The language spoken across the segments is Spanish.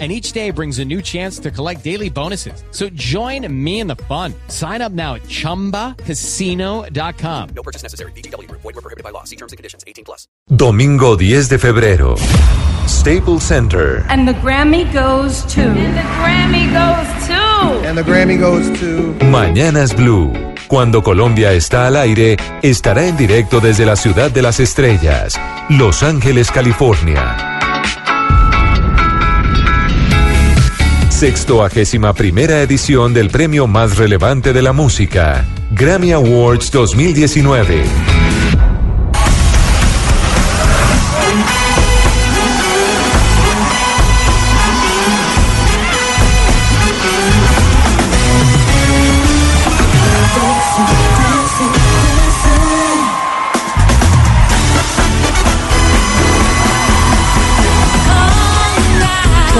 and each day brings a new chance to collect daily bonuses. So join me in the fun. Sign up now at ChumbaCasino.com. No purchase necessary. BGW. Void were prohibited by law. See terms and conditions. 18 plus. Domingo 10 de febrero. Staples Center. And the Grammy goes to. And the Grammy goes to. And the Grammy goes to. Mañanas Blue. Cuando Colombia está al aire, estará en directo desde la ciudad de las estrellas, Los Ángeles, California. Sextoagésima primera edición del premio más relevante de la música, Grammy Awards 2019.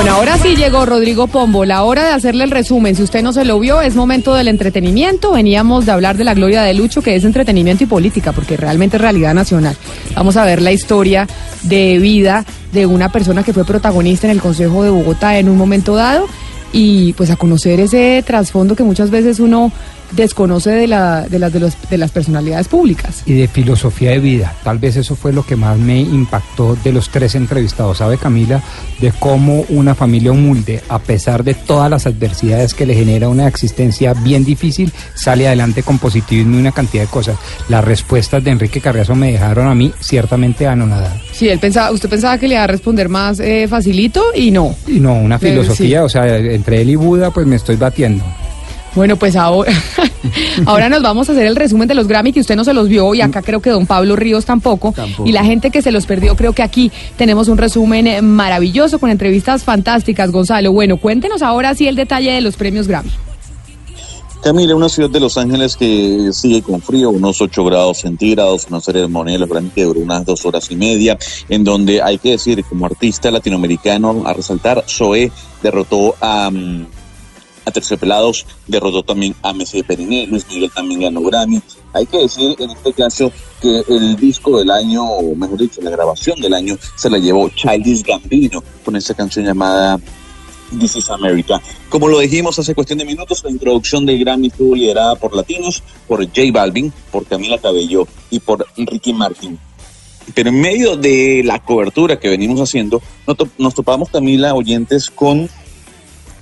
Bueno, ahora sí llegó Rodrigo Pombo, la hora de hacerle el resumen. Si usted no se lo vio, es momento del entretenimiento. Veníamos de hablar de la gloria de Lucho, que es entretenimiento y política, porque realmente es realidad nacional. Vamos a ver la historia de vida de una persona que fue protagonista en el Consejo de Bogotá en un momento dado y pues a conocer ese trasfondo que muchas veces uno desconoce de, la, de, las, de, los, de las personalidades públicas. Y de filosofía de vida. Tal vez eso fue lo que más me impactó de los tres entrevistados. ¿Sabe, Camila? De cómo una familia humilde, a pesar de todas las adversidades que le genera una existencia bien difícil, sale adelante con positivismo y una cantidad de cosas. Las respuestas de Enrique Carriazo me dejaron a mí ciertamente anonadada. Sí, él pensaba, usted pensaba que le iba a responder más eh, facilito y no. Y no, una filosofía, sí. o sea, entre él y Buda, pues me estoy batiendo. Bueno, pues ahora, ahora nos vamos a hacer el resumen de los Grammy que usted no se los vio y acá creo que don Pablo Ríos tampoco, tampoco. Y la gente que se los perdió, creo que aquí tenemos un resumen maravilloso con entrevistas fantásticas, Gonzalo. Bueno, cuéntenos ahora sí el detalle de los premios Grammy. Camila, una ciudad de Los Ángeles que sigue con frío, unos 8 grados centígrados, una ceremonia de los Grammy que duró unas dos horas y media, en donde hay que decir, como artista latinoamericano, a resaltar, Zoé derrotó a... Um, a Terciopelados, derrotó también a Messi Periné, Luis Miguel también ganó Grammy. Hay que decir en este caso que el disco del año, o mejor dicho, la grabación del año, se la llevó Childish Gambino con esa canción llamada This is America. Como lo dijimos hace cuestión de minutos, la introducción del Grammy estuvo liderada por latinos, por J Balvin, por Camila Cabello y por Ricky Martin. Pero en medio de la cobertura que venimos haciendo, nos topamos, Camila, oyentes, con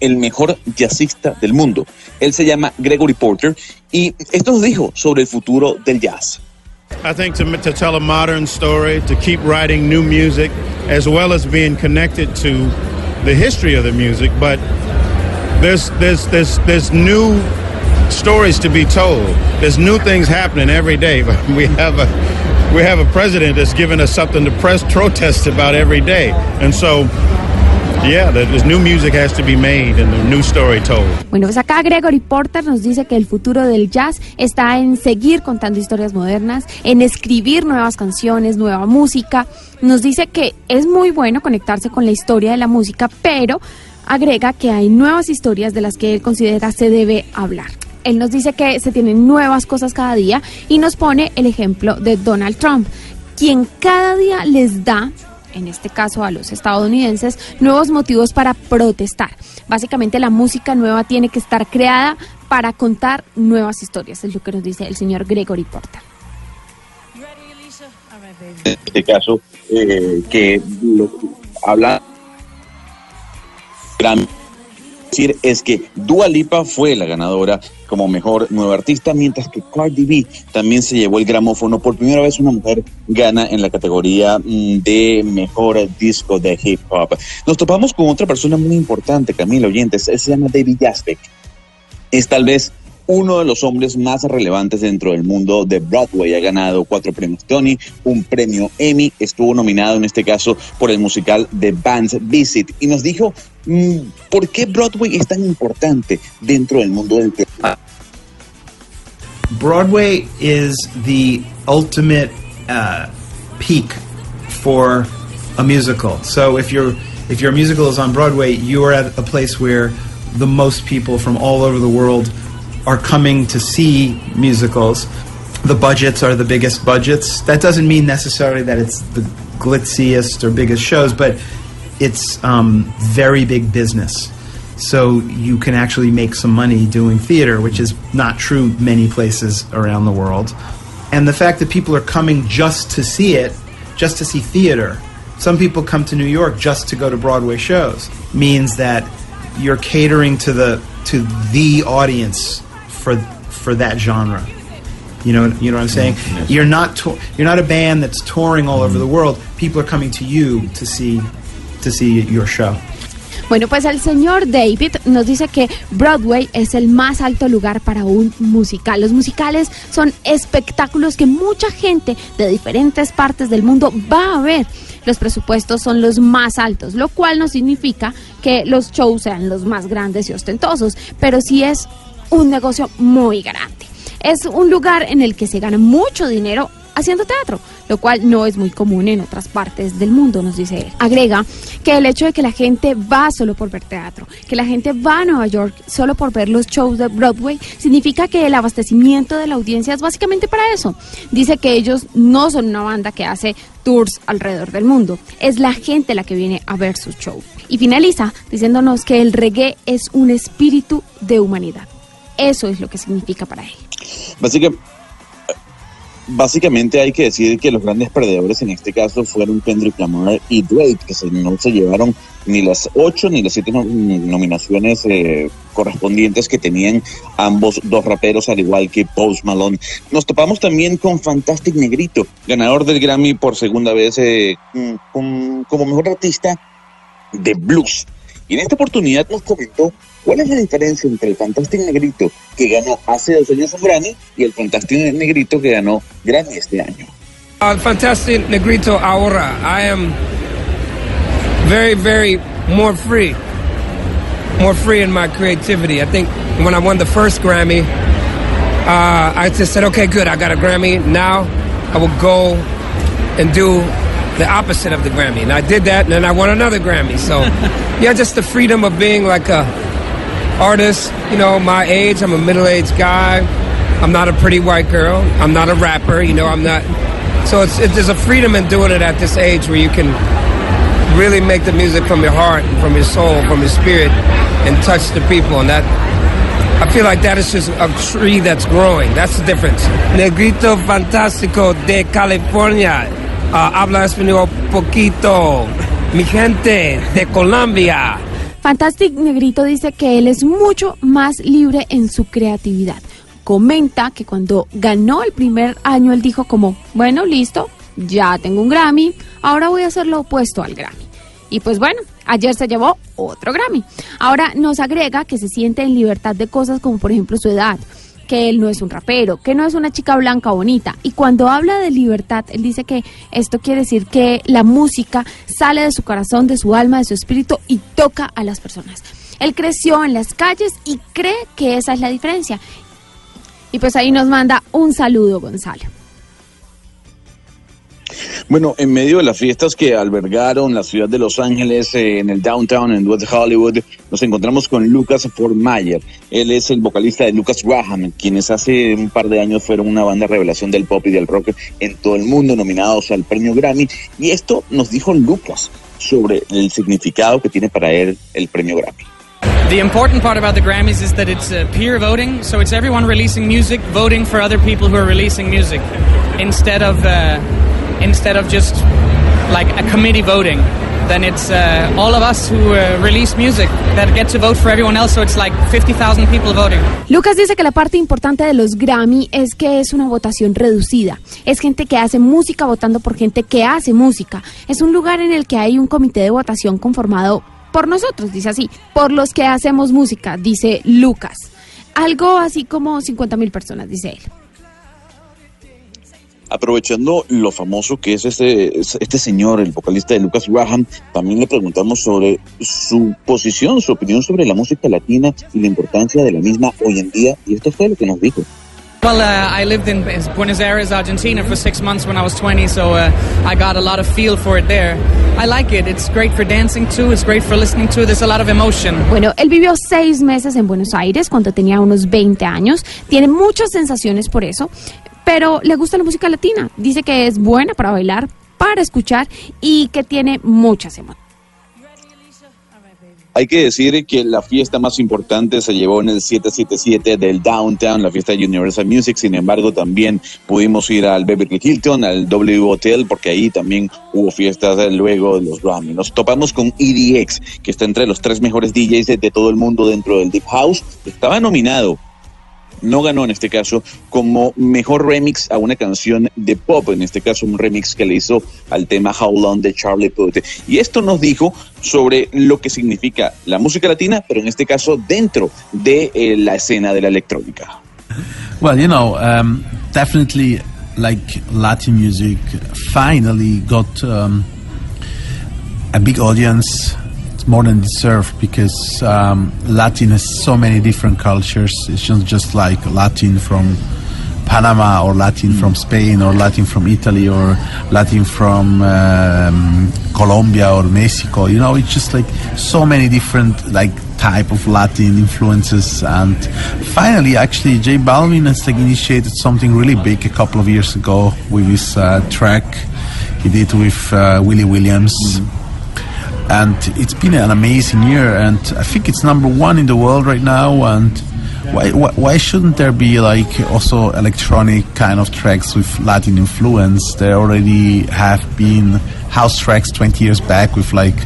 el mejor jazzista del mundo. Él se llama Gregory Porter y esto nos dijo sobre el futuro del jazz. I think to, to tell a modern story, to keep writing new music, as well as being connected to the history of the music, but there's there's there's there's new stories to be told. There's new things happening every day. We have a we have a president that's giving us something to press protest about every day, and so Bueno, pues acá Gregory Porter nos dice que el futuro del jazz está en seguir contando historias modernas, en escribir nuevas canciones, nueva música. Nos dice que es muy bueno conectarse con la historia de la música, pero agrega que hay nuevas historias de las que él considera se debe hablar. Él nos dice que se tienen nuevas cosas cada día y nos pone el ejemplo de Donald Trump, quien cada día les da en este caso a los estadounidenses, nuevos motivos para protestar. Básicamente la música nueva tiene que estar creada para contar nuevas historias, es lo que nos dice el señor Gregory Porter. En este caso, eh, que habla gran decir es que Dua Lipa fue la ganadora como mejor nueva artista, mientras que Cardi B también se llevó el gramófono. Por primera vez una mujer gana en la categoría de mejor disco de hip hop. Nos topamos con otra persona muy importante, Camila Oyentes, se llama David Yazbek. Es tal vez uno de los hombres más relevantes dentro del mundo de Broadway. Ha ganado cuatro premios Tony, un premio Emmy, estuvo nominado en este caso por el musical The Band's Visit y nos dijo mmm, por qué Broadway es tan importante dentro del mundo del teatro. Broadway is the ultimate uh, peak for a musical. So if your if your musical is on Broadway, you are at a place where the most people from all over the world are coming to see musicals. The budgets are the biggest budgets. That doesn't mean necessarily that it's the glitziest or biggest shows, but it's um, very big business. So you can actually make some money doing theater, which is not true many places around the world. And the fact that people are coming just to see it, just to see theater, some people come to New York just to go to Broadway shows, means that you're catering to the to the audience for for that genre. You know, you know what I'm saying. yes. You're not to- you're not a band that's touring all over the world. People are coming to you to see to see your show. Bueno, pues el señor David nos dice que Broadway es el más alto lugar para un musical. Los musicales son espectáculos que mucha gente de diferentes partes del mundo va a ver. Los presupuestos son los más altos, lo cual no significa que los shows sean los más grandes y ostentosos, pero sí es un negocio muy grande. Es un lugar en el que se gana mucho dinero haciendo teatro, lo cual no es muy común en otras partes del mundo, nos dice él. Agrega que el hecho de que la gente va solo por ver teatro, que la gente va a Nueva York solo por ver los shows de Broadway, significa que el abastecimiento de la audiencia es básicamente para eso. Dice que ellos no son una banda que hace tours alrededor del mundo, es la gente la que viene a ver sus shows. Y finaliza diciéndonos que el reggae es un espíritu de humanidad. Eso es lo que significa para él. Básica- básicamente hay que decir que los grandes perdedores en este caso fueron Kendrick Lamar y Drake, que no se llevaron ni las ocho ni las siete no- nominaciones eh, correspondientes que tenían ambos dos raperos, al igual que Post Malone. Nos topamos también con Fantastic Negrito, ganador del Grammy por segunda vez eh, mm, como mejor artista de blues. Y en esta oportunidad nos comentó cuál es la diferencia entre el Fantastic Negrito que ganó hace dos años un Grammy y el Fantastic Negrito que ganó Grammy este año. Uh, Fantastic Negrito ahora. I am very, very more free. More free in my creativity. I think when I won the first Grammy, uh, I just said, okay, good, I got a Grammy. Now I will go and do the opposite of the Grammy. And I did that, and then I won another Grammy. So, yeah, just the freedom of being like a artist, you know, my age. I'm a middle-aged guy. I'm not a pretty white girl. I'm not a rapper. You know, I'm not. So it's it, there's a freedom in doing it at this age where you can really make the music from your heart, and from your soul, from your spirit, and touch the people. And that I feel like that is just a tree that's growing. That's the difference. Negrito Fantástico de California. Uh, habla español poquito. Mi gente de Colombia. Fantastic Negrito dice que él es mucho más libre en su creatividad. Comenta que cuando ganó el primer año él dijo como, bueno, listo, ya tengo un Grammy, ahora voy a hacer lo opuesto al Grammy. Y pues bueno, ayer se llevó otro Grammy. Ahora nos agrega que se siente en libertad de cosas como por ejemplo su edad, que él no es un rapero, que no es una chica blanca bonita. Y cuando habla de libertad, él dice que esto quiere decir que la música sale de su corazón, de su alma, de su espíritu y toca a las personas. Él creció en las calles y cree que esa es la diferencia. Y pues ahí nos manda un saludo, Gonzalo. Bueno, en medio de las fiestas que albergaron la ciudad de Los Ángeles, eh, en el downtown, en West Hollywood, nos encontramos con Lucas Formayer. Él es el vocalista de Lucas Graham, quienes hace un par de años fueron una banda revelación del pop y del rock en todo el mundo, nominados al premio Grammy. Y esto nos dijo Lucas sobre el significado que tiene para él el premio Grammy. The important part about the Grammys is that it's uh, peer voting, so it's everyone releasing music voting for other people who are releasing music, instead of uh, instead of just like a committee voting. Then it's uh, all of us who uh, release music that get to vote for everyone else. So it's like 50,000 people voting. Lucas dice que la parte importante de los Grammy es que es una votación reducida. Es gente que hace música votando por gente que hace música. Es un lugar en el que hay un comité de votación conformado por nosotros, dice así, por los que hacemos música, dice Lucas. Algo así como 50 mil personas, dice él. Aprovechando lo famoso que es este, este señor, el vocalista de Lucas Graham, también le preguntamos sobre su posición, su opinión sobre la música latina y la importancia de la misma hoy en día, y esto fue lo que nos dijo. Well, uh, I lived in Buenos Aires, Argentina for six months when I was 20, so uh, I got a lot of feel for it there. I like it. It's great for dancing too. It's great for listening to. There's a lot of emotion. Bueno, él vivió seis meses en Buenos Aires cuando tenía unos 20 años. Tiene muchas sensaciones por eso, pero le gusta la música latina. Dice que es buena para bailar, para escuchar y que tiene muchas emociones. Hay que decir que la fiesta más importante se llevó en el 777 del Downtown, la fiesta de Universal Music. Sin embargo, también pudimos ir al Beverly Hilton, al W Hotel, porque ahí también hubo fiestas luego de los Grammy. Nos topamos con EDX, que está entre los tres mejores DJs de, todo el mundo dentro del Deep House. Estaba nominado no ganó en este caso como mejor remix a una canción de pop, en este caso un remix que le hizo al tema How Long de Charlie Puth. Y esto nos dijo sobre lo que significa la música latina, pero en este caso dentro de eh, la escena de la electrónica. Well, you know, um, definitely like Latin music finally got um, a big audience. More than deserved because um, Latin has so many different cultures. It's not just like Latin from Panama or Latin from Spain or Latin from Italy or Latin from um, Colombia or Mexico. You know, it's just like so many different like type of Latin influences. And finally, actually, Jay Balvin has like initiated something really big a couple of years ago with his uh, track he did with uh, Willie Williams. Mm-hmm and it's been an amazing year and i think it's number one in the world right now and why, why, why shouldn't there be like also electronic kind of tracks with latin influence? There already have been house tracks 20 years back with like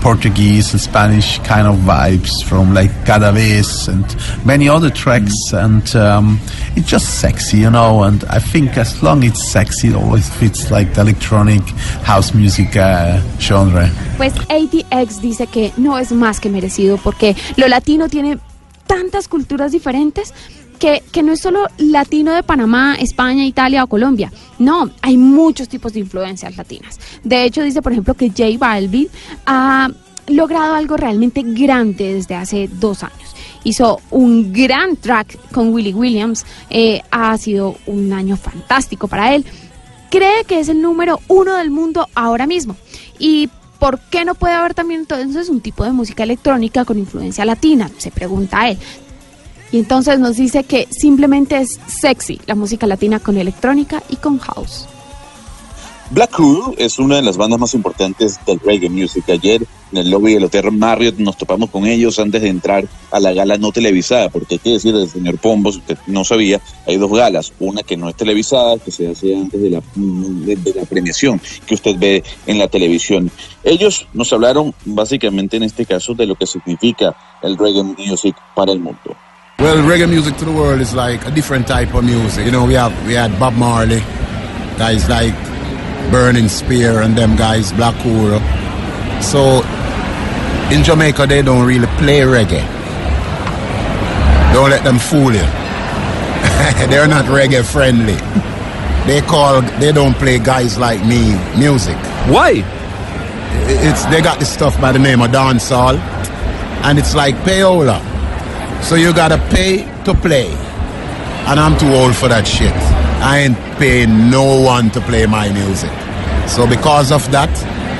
Portuguese and Spanish kind of vibes from like Cada Vez and many other tracks, and um, it's just sexy, you know. And I think as long it's sexy, it always fits like the electronic house music uh, genre. Pues ATX dice que no es más que merecido porque lo latino tiene tantas culturas diferentes que, no es solo latino de Panamá, España, Italia o Colombia. No, hay muchos tipos de influencias latinas. De hecho, dice, por ejemplo, que J Balvin ha logrado algo realmente grande desde hace dos años. Hizo un gran track con Willie Williams. Eh, ha sido un año fantástico para él. Cree que es el número uno del mundo ahora mismo. Y ¿Por qué no puede haber también entonces un tipo de música electrónica con influencia latina? Se pregunta él. Y entonces nos dice que simplemente es sexy la música latina con electrónica y con house. Black Crew es una de las bandas más importantes del reggae music. Ayer en el lobby del Hotel Marriott nos topamos con ellos antes de entrar a la gala no televisada, porque hay que decir del señor Pombo, si usted no sabía, hay dos galas, una que no es televisada, que se hace antes de la, de, de la premiación que usted ve en la televisión. Ellos nos hablaron básicamente en este caso de lo que significa el reggae music para el mundo. Well, reggae music to the world is like a different type of music. You know, we have we had Bob Marley, guys like Burning Spear and them guys, Black Uhuru. So in Jamaica they don't really play reggae. Don't let them fool you. They're not reggae friendly. They call they don't play guys like me music. Why? It's they got this stuff by the name of dancehall, and it's like payola. So you gotta pay to play. And I'm too old for that shit. I ain't paying no one to play my music. So because of that,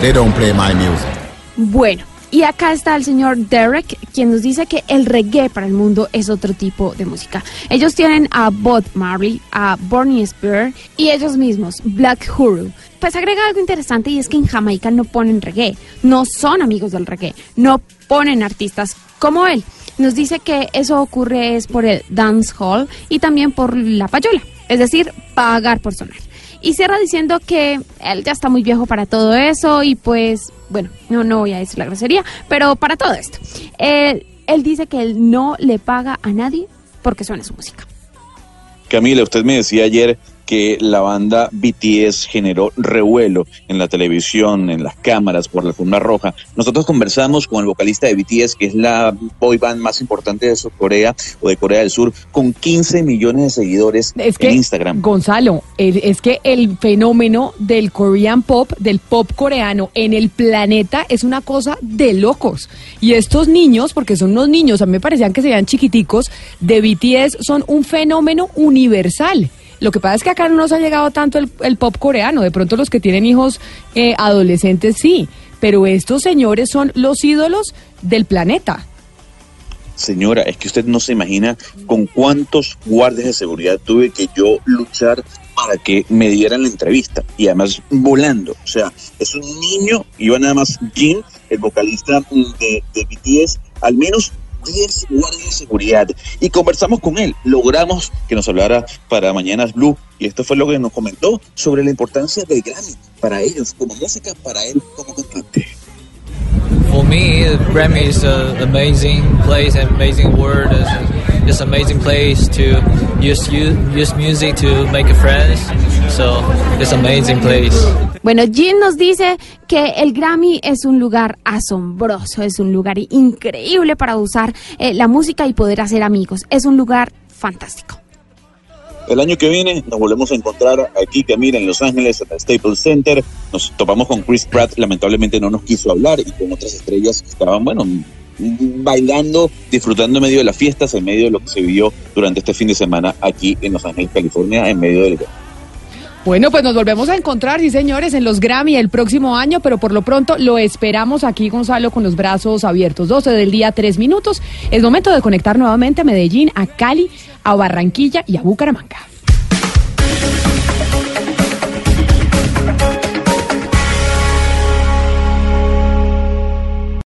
they don't play my music. Bueno, y acá está el señor Derek, quien nos dice que el reggae para el mundo es otro tipo de música. Ellos tienen a Bob Marley, a Bernie Spear y ellos mismos, Black Huru. Pues agrega algo interesante y es que en Jamaica no ponen reggae, no son amigos del reggae, no ponen artistas como él. Nos dice que eso ocurre es por el dance hall y también por la payola, es decir, pagar por sonar. Y cierra diciendo que él ya está muy viejo para todo eso y pues, bueno, no, no voy a decir la grosería, pero para todo esto. Él, él dice que él no le paga a nadie porque suena su música. Camila, usted me decía ayer que la banda BTS generó revuelo en la televisión, en las cámaras, por la alfombra roja. Nosotros conversamos con el vocalista de BTS, que es la boy band más importante de Corea o de Corea del Sur, con 15 millones de seguidores Es que, en Instagram. Gonzalo, es que el fenómeno del Korean pop, del pop coreano en el planeta es una cosa de locos. Y estos niños, porque son unos niños, a mí me parecían que se veían chiquiticos, de BTS son un fenómeno universal. Lo que pasa es que acá no nos ha llegado tanto el, pop coreano. De pronto los que tienen hijos eh, adolescentes sí. Pero estos señores son los ídolos del planeta. Señora, es que usted no se imagina con cuántos guardias de seguridad tuve que yo luchar para que me dieran la entrevista. Y además volando. O sea, es un niño, iba nada más Jin, el vocalista de, de BTS, al menos 10 guardias de seguridad. Y conversamos con él. Logramos que nos hablara para Mañanas Blue. Y esto fue lo que nos comentó sobre la importancia del Grammy para ellos como música, para él como cantante. For me, the Grammy is an amazing place, an amazing word. It's just amazing place to use, use music to make friends. So it's amazing place. Bueno, Jin nos dice que el Grammy es un lugar asombroso, es un lugar increíble para usar eh, la música y poder hacer amigos. Es un lugar fantástico. El año que viene nos volvemos a encontrar aquí, Camila, en Los Ángeles, en el Staples Center. Nos topamos con Chris Pratt, lamentablemente no nos quiso hablar, y con otras estrellas que estaban, bueno, bailando, disfrutando en medio de las fiestas, en medio de lo que se vivió durante este fin de semana aquí en Los Ángeles, California, en medio del Bueno, pues nos volvemos a encontrar, sí señores, en los Grammy el próximo año, pero por lo pronto lo esperamos aquí, Gonzalo, con los brazos abiertos. 12 del día, 3 minutos. Es momento de conectar nuevamente a Medellín, a Cali, a Barranquilla y a Bucaramanga.